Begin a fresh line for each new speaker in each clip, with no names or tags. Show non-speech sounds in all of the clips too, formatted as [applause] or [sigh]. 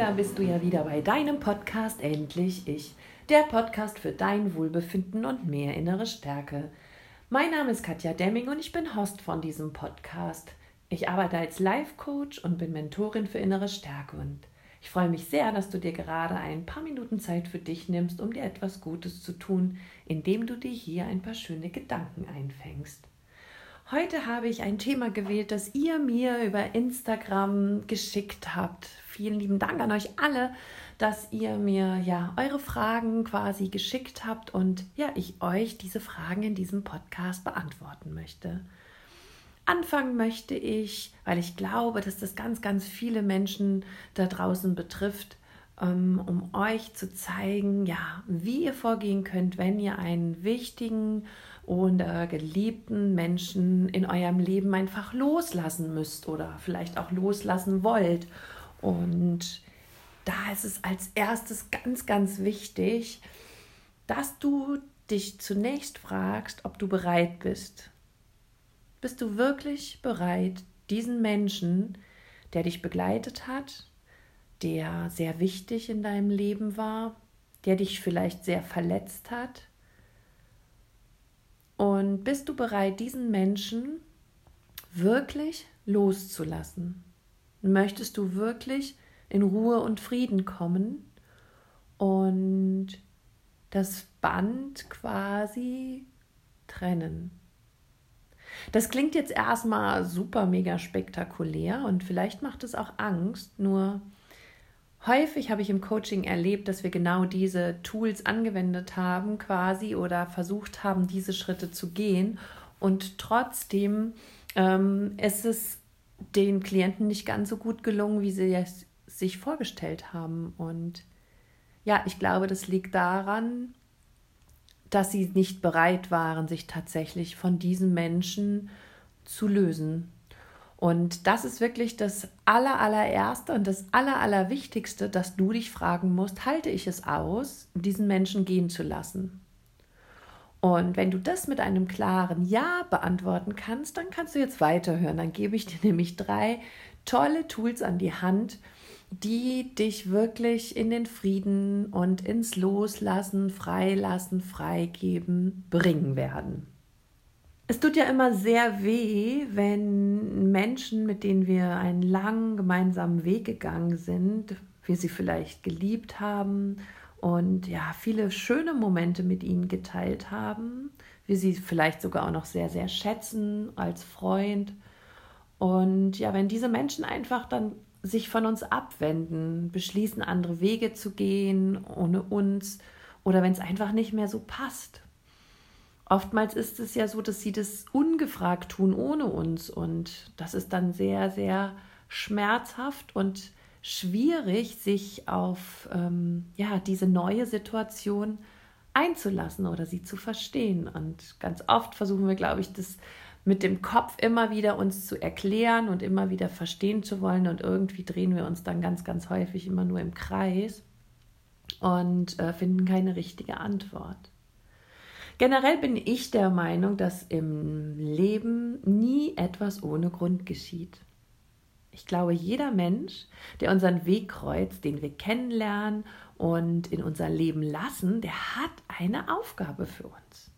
da bist du ja wieder bei deinem Podcast Endlich Ich, der Podcast für dein Wohlbefinden und mehr innere Stärke. Mein Name ist Katja Demming und ich bin Host von diesem Podcast. Ich arbeite als Life Coach und bin Mentorin für innere Stärke und ich freue mich sehr, dass du dir gerade ein paar Minuten Zeit für dich nimmst, um dir etwas Gutes zu tun, indem du dir hier ein paar schöne Gedanken einfängst. Heute habe ich ein Thema gewählt, das ihr mir über Instagram geschickt habt. Vielen lieben Dank an euch alle, dass ihr mir ja eure Fragen quasi geschickt habt und ja, ich euch diese Fragen in diesem Podcast beantworten möchte. Anfangen möchte ich, weil ich glaube, dass das ganz, ganz viele Menschen da draußen betrifft, ähm, um euch zu zeigen, ja, wie ihr vorgehen könnt, wenn ihr einen wichtigen oder geliebten Menschen in eurem Leben einfach loslassen müsst oder vielleicht auch loslassen wollt. Und da ist es als erstes ganz, ganz wichtig, dass du dich zunächst fragst, ob du bereit bist. Bist du wirklich bereit, diesen Menschen, der dich begleitet hat, der sehr wichtig in deinem Leben war, der dich vielleicht sehr verletzt hat, und bist du bereit, diesen Menschen wirklich loszulassen? Möchtest du wirklich in Ruhe und Frieden kommen und das Band quasi trennen? Das klingt jetzt erstmal super mega spektakulär und vielleicht macht es auch Angst, nur Häufig habe ich im Coaching erlebt, dass wir genau diese Tools angewendet haben, quasi, oder versucht haben, diese Schritte zu gehen. Und trotzdem ähm, ist es den Klienten nicht ganz so gut gelungen, wie sie es sich vorgestellt haben. Und ja, ich glaube, das liegt daran, dass sie nicht bereit waren, sich tatsächlich von diesen Menschen zu lösen. Und das ist wirklich das aller, allererste und das aller, allerwichtigste, dass du dich fragen musst, halte ich es aus, diesen Menschen gehen zu lassen? Und wenn du das mit einem klaren Ja beantworten kannst, dann kannst du jetzt weiterhören. Dann gebe ich dir [laughs] nämlich drei tolle Tools an die Hand, die dich wirklich in den Frieden und ins Loslassen, Freilassen, Freigeben bringen werden. Es tut ja immer sehr weh, wenn Menschen, mit denen wir einen langen gemeinsamen Weg gegangen sind, wir sie vielleicht geliebt haben und ja, viele schöne Momente mit ihnen geteilt haben, wir sie vielleicht sogar auch noch sehr, sehr schätzen als Freund. Und ja, wenn diese Menschen einfach dann sich von uns abwenden, beschließen, andere Wege zu gehen ohne uns oder wenn es einfach nicht mehr so passt, Oftmals ist es ja so, dass sie das ungefragt tun ohne uns und das ist dann sehr, sehr schmerzhaft und schwierig, sich auf ähm, ja, diese neue Situation einzulassen oder sie zu verstehen. Und ganz oft versuchen wir, glaube ich, das mit dem Kopf immer wieder uns zu erklären und immer wieder verstehen zu wollen und irgendwie drehen wir uns dann ganz, ganz häufig immer nur im Kreis und äh, finden keine richtige Antwort. Generell bin ich der Meinung, dass im Leben nie etwas ohne Grund geschieht. Ich glaube, jeder Mensch, der unseren Weg kreuzt, den wir kennenlernen und in unser Leben lassen, der hat eine Aufgabe für uns.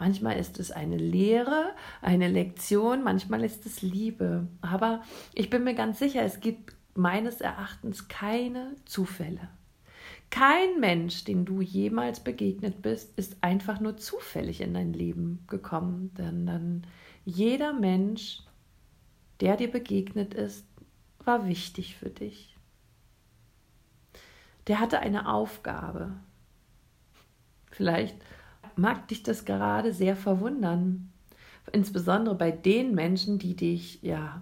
Manchmal ist es eine Lehre, eine Lektion, manchmal ist es Liebe. Aber ich bin mir ganz sicher, es gibt meines Erachtens keine Zufälle. Kein Mensch, den du jemals begegnet bist, ist einfach nur zufällig in dein Leben gekommen, denn jeder Mensch, der dir begegnet ist, war wichtig für dich. Der hatte eine Aufgabe. Vielleicht mag dich das gerade sehr verwundern, insbesondere bei den Menschen, die dich ja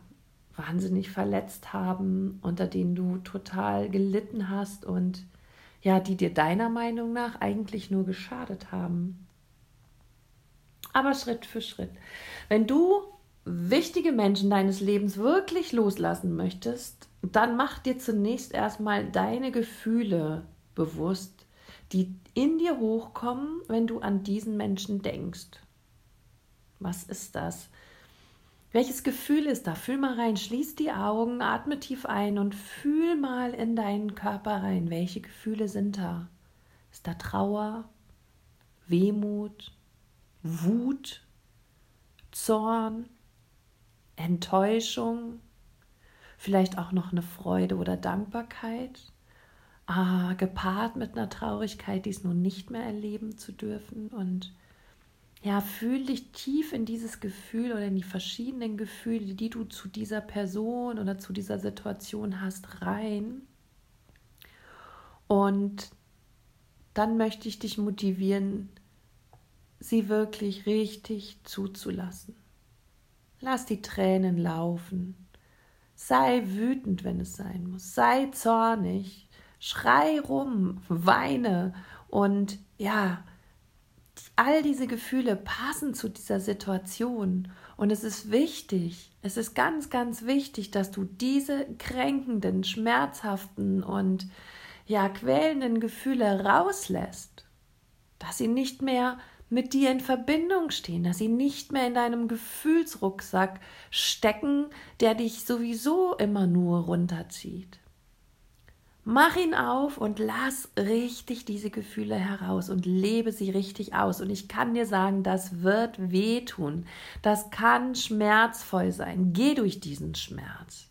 wahnsinnig verletzt haben, unter denen du total gelitten hast und ja, die dir deiner Meinung nach eigentlich nur geschadet haben. Aber Schritt für Schritt. Wenn du wichtige Menschen deines Lebens wirklich loslassen möchtest, dann mach dir zunächst erstmal deine Gefühle bewusst, die in dir hochkommen, wenn du an diesen Menschen denkst. Was ist das? Welches Gefühl ist da? Fühl mal rein, schließ die Augen, atme tief ein und fühl mal in deinen Körper rein. Welche Gefühle sind da? Ist da Trauer, Wehmut, Wut, Zorn, Enttäuschung, vielleicht auch noch eine Freude oder Dankbarkeit, ah, gepaart mit einer Traurigkeit, dies nun nicht mehr erleben zu dürfen und ja, fühl dich tief in dieses Gefühl oder in die verschiedenen Gefühle, die du zu dieser Person oder zu dieser Situation hast, rein. Und dann möchte ich dich motivieren, sie wirklich richtig zuzulassen. Lass die Tränen laufen. Sei wütend, wenn es sein muss. Sei zornig. Schrei rum, weine und ja, all diese Gefühle passen zu dieser Situation. Und es ist wichtig, es ist ganz, ganz wichtig, dass du diese kränkenden, schmerzhaften und ja, quälenden Gefühle rauslässt. Dass sie nicht mehr mit dir in Verbindung stehen, dass sie nicht mehr in deinem Gefühlsrucksack stecken, der dich sowieso immer nur runterzieht. Mach ihn auf und lass richtig diese Gefühle heraus und lebe sie richtig aus. Und ich kann dir sagen, das wird wehtun. Das kann schmerzvoll sein. Geh durch diesen Schmerz.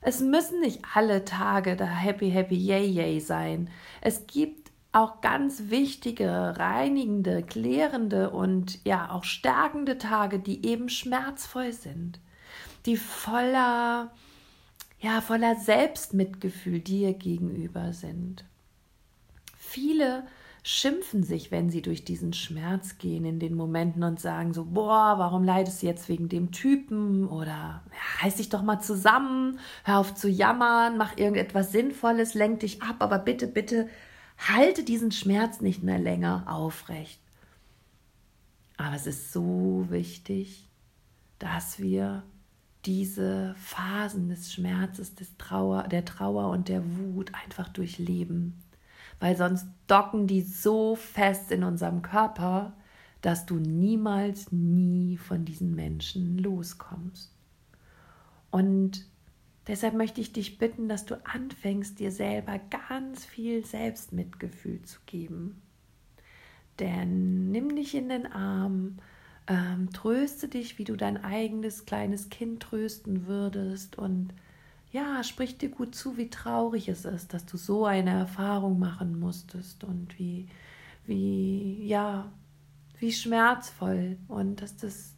Es müssen nicht alle Tage da happy, happy, yay, yay sein. Es gibt auch ganz wichtige, reinigende, klärende und ja auch stärkende Tage, die eben schmerzvoll sind, die voller ja, voller Selbstmitgefühl dir gegenüber sind. Viele schimpfen sich, wenn sie durch diesen Schmerz gehen in den Momenten und sagen so, boah, warum leidest du jetzt wegen dem Typen oder ja, reiß dich doch mal zusammen, hör auf zu jammern, mach irgendetwas Sinnvolles, lenk dich ab, aber bitte, bitte halte diesen Schmerz nicht mehr länger aufrecht. Aber es ist so wichtig, dass wir diese Phasen des Schmerzes, des Trauer, der Trauer und der Wut einfach durchleben. Weil sonst docken die so fest in unserem Körper, dass du niemals, nie von diesen Menschen loskommst. Und deshalb möchte ich dich bitten, dass du anfängst, dir selber ganz viel Selbstmitgefühl zu geben. Denn nimm dich in den Arm, ähm, tröste dich, wie du dein eigenes kleines Kind trösten würdest. Und ja, sprich dir gut zu, wie traurig es ist, dass du so eine Erfahrung machen musstest. Und wie, wie, ja, wie schmerzvoll. Und dass das,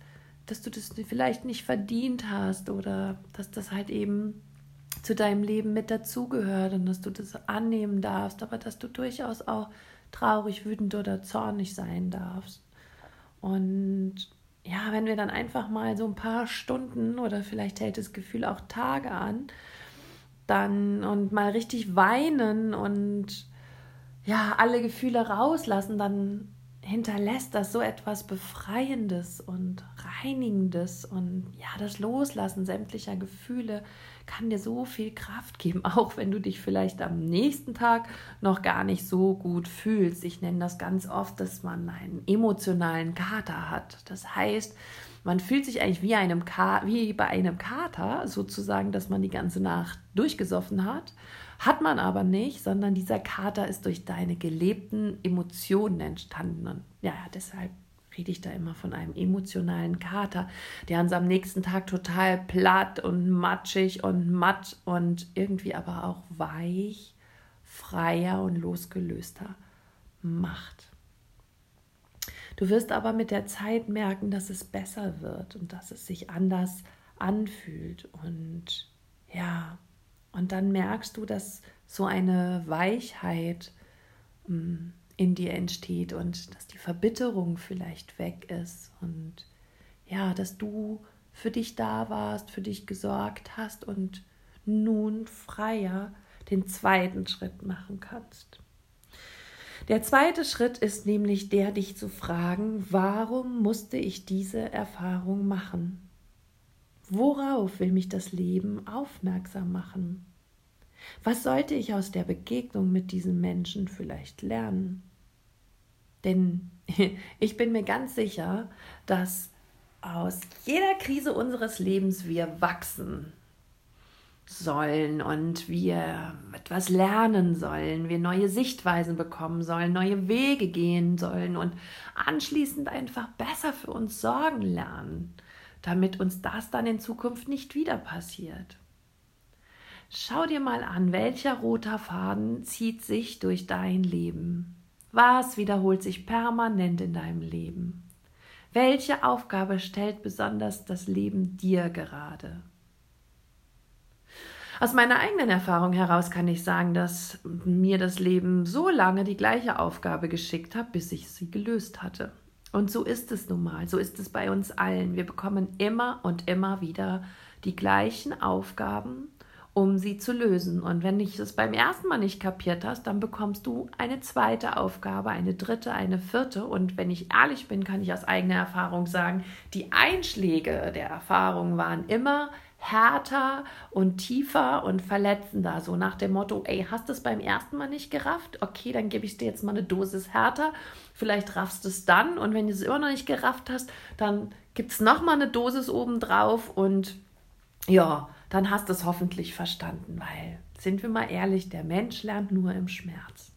dass du das vielleicht nicht verdient hast oder dass das halt eben zu deinem Leben mit dazugehört und dass du das annehmen darfst, aber dass du durchaus auch traurig, wütend oder zornig sein darfst. Und ja, wenn wir dann einfach mal so ein paar Stunden oder vielleicht hält das Gefühl auch Tage an, dann und mal richtig weinen und ja, alle Gefühle rauslassen, dann hinterlässt das so etwas Befreiendes und Reinigendes und ja, das Loslassen sämtlicher Gefühle kann dir so viel Kraft geben, [laughs] auch wenn du dich vielleicht am nächsten Tag noch gar nicht so gut fühlst. Ich nenne das ganz oft, dass man einen emotionalen Kater hat. Das heißt, man fühlt sich eigentlich wie, einem Ka wie bei einem Kater, sozusagen, dass man die ganze Nacht durchgesoffen hat. Hat man aber nicht, sondern dieser Kater ist durch deine gelebten Emotionen entstanden. Und ja, deshalb rede ich da immer von einem emotionalen Kater, der uns am nächsten Tag total platt und matschig und matt und irgendwie aber auch weich, freier und losgelöster macht. Du wirst aber mit der Zeit merken, dass es besser wird und dass es sich anders anfühlt und ja, und dann merkst du, dass so eine Weichheit hm, in dir entsteht und dass die Verbitterung vielleicht weg ist und ja, dass du für dich da warst, für dich gesorgt hast und nun freier den zweiten Schritt machen kannst. Der zweite Schritt ist nämlich der, dich zu fragen, warum musste ich diese Erfahrung machen? Worauf will mich das Leben aufmerksam machen? Was sollte ich aus der Begegnung mit diesem Menschen vielleicht lernen? Denn [laughs] ich bin mir ganz sicher, dass aus jeder Krise unseres Lebens wir wachsen sollen und wir etwas lernen sollen, wir neue Sichtweisen bekommen sollen, neue Wege gehen sollen und anschließend einfach besser für uns sorgen lernen, damit uns das dann in Zukunft nicht wieder passiert. Schau dir mal an, welcher roter Faden zieht sich durch dein Leben. Was wiederholt sich permanent in deinem Leben? Welche Aufgabe stellt besonders das Leben dir gerade? Aus meiner eigenen Erfahrung heraus kann ich sagen, dass mir das Leben so lange die gleiche Aufgabe geschickt hat, bis ich sie gelöst hatte. Und so ist es nun mal, so ist es bei uns allen. Wir bekommen immer und immer wieder die gleichen Aufgaben um sie zu lösen. Und wenn du es beim ersten Mal nicht kapiert hast, dann bekommst du eine zweite Aufgabe, eine dritte, eine vierte. Und wenn ich ehrlich bin, kann ich aus eigener Erfahrung sagen, die Einschläge der Erfahrung waren immer härter und tiefer und verletzender. So nach dem Motto, ey, hast du es beim ersten Mal nicht gerafft? Okay, dann gebe ich dir jetzt mal eine Dosis härter. Vielleicht raffst du es dann. Und wenn du es immer noch nicht gerafft hast, dann gibt es nochmal eine Dosis obendrauf und ja, dann hast du es hoffentlich verstanden, weil, sind wir mal ehrlich, der Mensch lernt nur im Schmerz.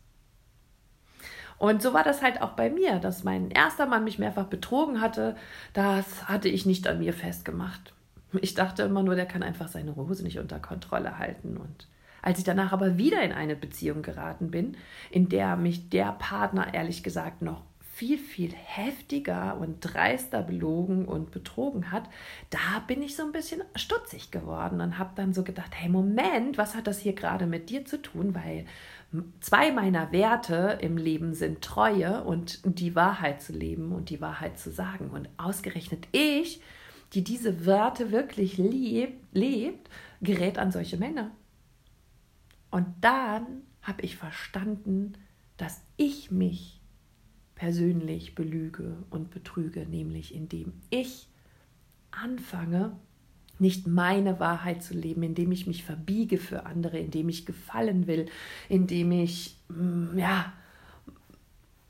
Und so war das halt auch bei mir, dass mein erster Mann mich mehrfach betrogen hatte. Das hatte ich nicht an mir festgemacht. Ich dachte immer nur, der kann einfach seine Hose nicht unter Kontrolle halten. Und als ich danach aber wieder in eine Beziehung geraten bin, in der mich der Partner ehrlich gesagt noch viel, viel heftiger und dreister belogen und betrogen hat, da bin ich so ein bisschen stutzig geworden und habe dann so gedacht, hey Moment, was hat das hier gerade mit dir zu tun? Weil zwei meiner Werte im Leben sind Treue und die Wahrheit zu leben und die Wahrheit zu sagen. Und ausgerechnet ich, die diese Werte wirklich lieb, lebt, gerät an solche Männer. Und dann habe ich verstanden, dass ich mich persönlich belüge und betrüge, nämlich indem ich anfange, nicht meine Wahrheit zu leben, indem ich mich verbiege für andere, indem ich gefallen will, indem ich mm, ja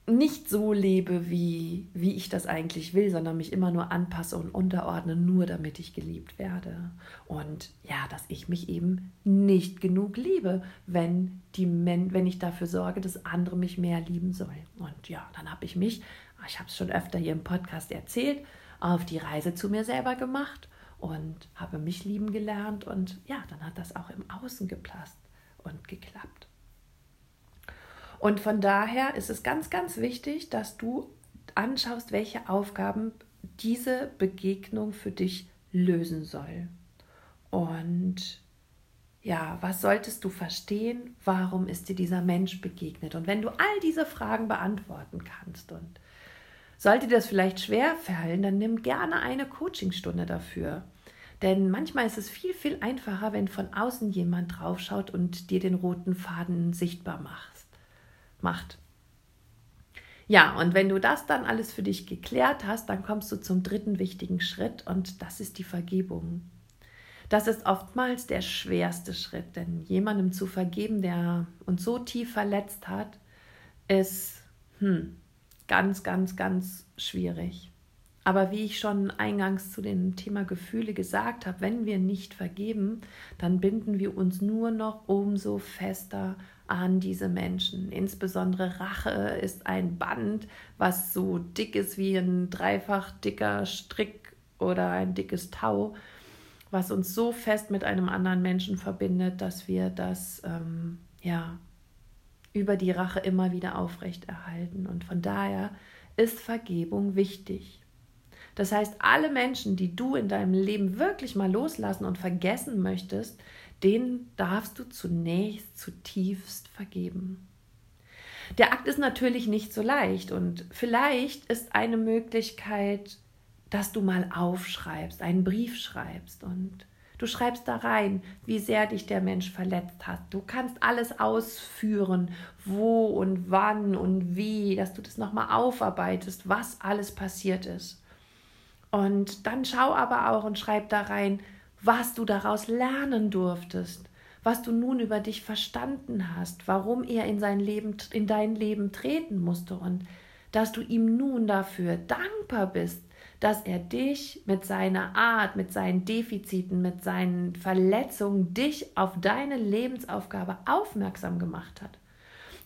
nicht so lebe, wie, wie ich das eigentlich will, sondern mich immer nur anpasse und unterordne, nur damit ich geliebt werde. Und ja, dass ich mich eben nicht genug liebe, wenn, die Men wenn ich dafür sorge, dass andere mich mehr lieben sollen. Und ja, dann habe ich mich, ich habe es schon öfter hier im Podcast erzählt, auf die Reise zu mir selber gemacht und habe mich lieben gelernt. Und ja, dann hat das auch im Außen gepasst und geklappt. Und von daher ist es ganz, ganz wichtig, dass du anschaust, welche Aufgaben diese Begegnung für dich lösen soll. Und ja, was solltest du verstehen? Warum ist dir dieser Mensch begegnet? Und wenn du all diese Fragen beantworten kannst und sollte dir das vielleicht schwer fallen, dann nimm gerne eine Coachingstunde dafür. Denn manchmal ist es viel, viel einfacher, wenn von außen jemand draufschaut und dir den roten Faden sichtbar macht macht. Ja, und wenn du das dann alles für dich geklärt hast, dann kommst du zum dritten wichtigen Schritt und das ist die Vergebung. Das ist oftmals der schwerste Schritt, denn jemandem zu vergeben, der uns so tief verletzt hat, ist hm, ganz, ganz, ganz schwierig. Aber wie ich schon eingangs zu dem Thema Gefühle gesagt habe, wenn wir nicht vergeben, dann binden wir uns nur noch umso fester an diese Menschen. Insbesondere Rache ist ein Band, was so dick ist wie ein dreifach dicker Strick oder ein dickes Tau, was uns so fest mit einem anderen Menschen verbindet, dass wir das ähm, ja über die Rache immer wieder aufrechterhalten. Und von daher ist Vergebung wichtig. Das heißt, alle Menschen, die du in deinem Leben wirklich mal loslassen und vergessen möchtest, den darfst du zunächst zutiefst vergeben. Der Akt ist natürlich nicht so leicht und vielleicht ist eine Möglichkeit, dass du mal aufschreibst, einen Brief schreibst und du schreibst da rein, wie sehr dich der Mensch verletzt hat. Du kannst alles ausführen, wo und wann und wie, dass du das nochmal aufarbeitest, was alles passiert ist. Und dann schau aber auch und schreib da rein, was du daraus lernen durftest, was du nun über dich verstanden hast, warum er in sein Leben, in dein Leben treten musste und dass du ihm nun dafür dankbar bist, dass er dich mit seiner Art, mit seinen Defiziten, mit seinen Verletzungen, dich auf deine Lebensaufgabe aufmerksam gemacht hat.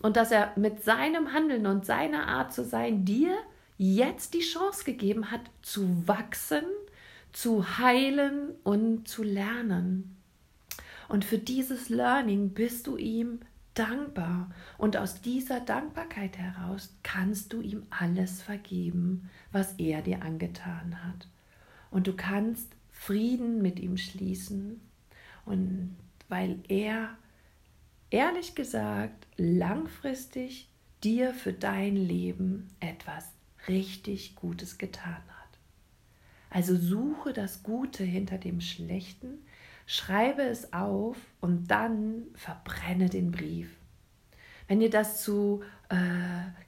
Und dass er mit seinem Handeln und seiner Art zu sein dir jetzt die Chance gegeben hat, zu wachsen, zu heilen und zu lernen. Und für dieses Learning bist du ihm dankbar. Und aus dieser Dankbarkeit heraus kannst du ihm alles vergeben, was er dir angetan hat. Und du kannst Frieden mit ihm schließen. Und weil er, ehrlich gesagt, langfristig dir für dein Leben etwas richtig Gutes getan hat. Also suche das Gute hinter dem Schlechten, schreibe es auf und dann verbrenne den Brief. Wenn dir das zu äh,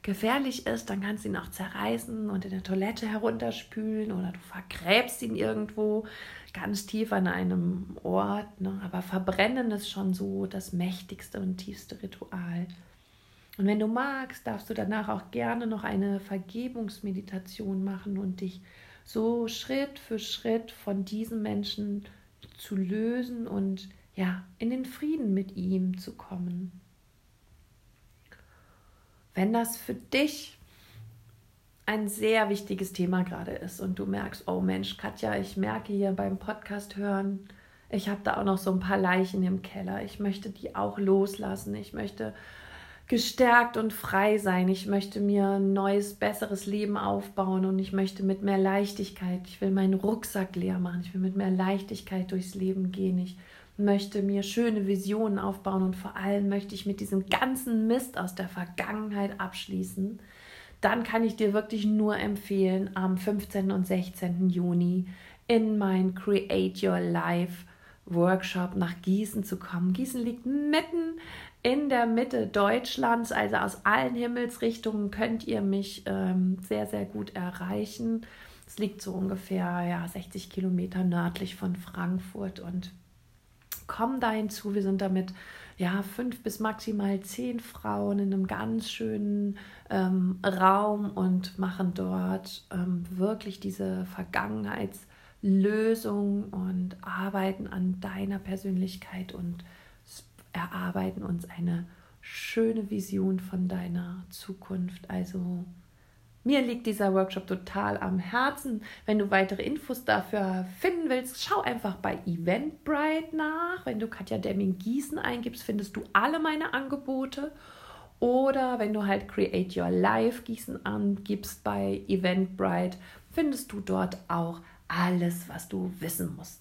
gefährlich ist, dann kannst du ihn auch zerreißen und in der Toilette herunterspülen oder du vergräbst ihn irgendwo ganz tief an einem Ort. Ne? Aber verbrennen ist schon so das mächtigste und tiefste Ritual. Und wenn du magst, darfst du danach auch gerne noch eine Vergebungsmeditation machen und dich so Schritt für Schritt von diesem Menschen zu lösen und ja, in den Frieden mit ihm zu kommen. Wenn das für dich ein sehr wichtiges Thema gerade ist und du merkst, oh Mensch, Katja, ich merke hier beim Podcast hören, ich habe da auch noch so ein paar Leichen im Keller. Ich möchte die auch loslassen. Ich möchte gestärkt und frei sein. Ich möchte mir ein neues, besseres Leben aufbauen und ich möchte mit mehr Leichtigkeit, ich will meinen Rucksack leer machen, ich will mit mehr Leichtigkeit durchs Leben gehen. Ich möchte mir schöne Visionen aufbauen und vor allem möchte ich mit diesem ganzen Mist aus der Vergangenheit abschließen. Dann kann ich dir wirklich nur empfehlen, am 15. und 16. Juni in mein Create Your Life Workshop nach Gießen zu kommen. Gießen liegt mitten in der Mitte Deutschlands, also aus allen Himmelsrichtungen könnt ihr mich ähm, sehr, sehr gut erreichen. Es liegt so ungefähr ja, 60 Kilometer nördlich von Frankfurt und komm da hinzu. Wir sind damit ja fünf bis maximal zehn Frauen in einem ganz schönen ähm, Raum und machen dort ähm, wirklich diese Vergangenheitslösung und arbeiten an deiner Persönlichkeit und erarbeiten uns eine schöne Vision von deiner Zukunft. Also mir liegt dieser Workshop total am Herzen. Wenn du weitere Infos dafür finden willst, schau einfach bei Eventbrite nach. Wenn du Katja Demming Gießen eingibst, findest du alle meine Angebote. Oder wenn du halt Create Your Life Gießen angibst bei Eventbrite, findest du dort auch alles, was du wissen musst.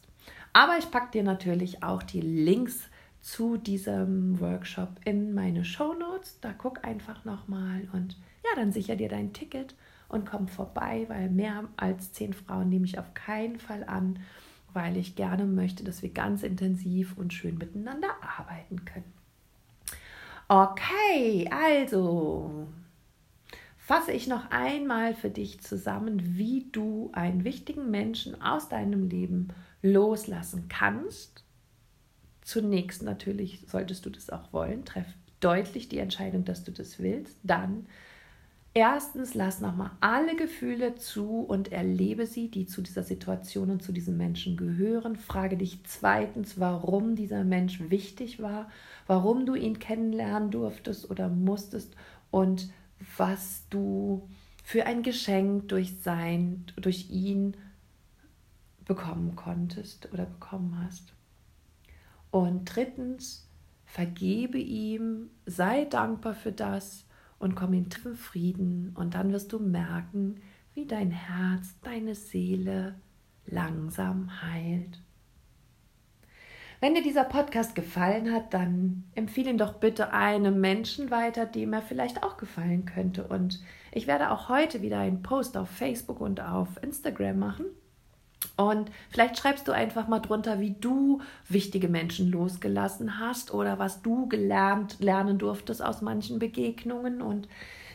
Aber ich packe dir natürlich auch die Links zu diesem Workshop in meine Show Notes. Da guck einfach nochmal und ja, dann sicher dir dein Ticket und komm vorbei, weil mehr als zehn Frauen nehme ich auf keinen Fall an, weil ich gerne möchte, dass wir ganz intensiv und schön miteinander arbeiten können. Okay, also fasse ich noch einmal für dich zusammen, wie du einen wichtigen Menschen aus deinem Leben loslassen kannst Zunächst natürlich solltest du das auch wollen. Treff deutlich die Entscheidung, dass du das willst. Dann erstens lass nochmal alle Gefühle zu und erlebe sie, die zu dieser Situation und zu diesem Menschen gehören. Frage dich zweitens, warum dieser Mensch wichtig war, warum du ihn kennenlernen durftest oder musstest und was du für ein Geschenk durch sein, durch ihn bekommen konntest oder bekommen hast. Und drittens, vergebe ihm, sei dankbar für das und komm in tiefen Frieden. Und dann wirst du merken, wie dein Herz, deine Seele langsam heilt. Wenn dir dieser Podcast gefallen hat, dann empfehle ihn doch bitte einem Menschen weiter, dem er vielleicht auch gefallen könnte. Und ich werde auch heute wieder einen Post auf Facebook und auf Instagram machen und vielleicht schreibst du einfach mal drunter, wie du wichtige Menschen losgelassen hast oder was du gelernt lernen durftest aus manchen Begegnungen. Und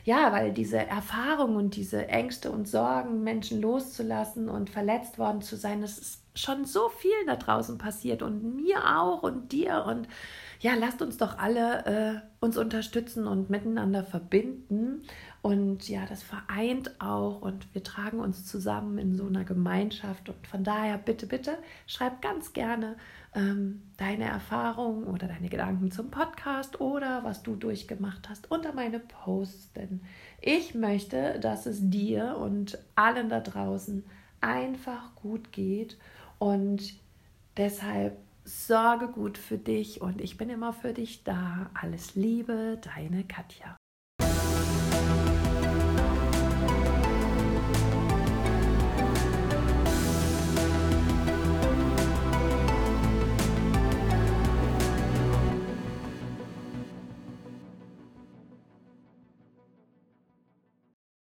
ja, weil diese Erfahrung und diese Ängste und Sorgen, Menschen loszulassen und verletzt worden zu sein, das ist schon so viel da draußen passiert und mir auch und dir. Und ja, lasst uns doch alle äh, uns unterstützen und miteinander verbinden Und ja, das vereint auch und wir tragen uns zusammen in so einer Gemeinschaft. Und von daher bitte, bitte, schreib ganz gerne ähm, deine Erfahrungen oder deine Gedanken zum Podcast oder was du durchgemacht hast unter meine Posts. Denn ich möchte, dass es dir und allen da draußen einfach gut geht. Und deshalb sorge gut für dich und ich bin immer für dich da. Alles Liebe, deine Katja.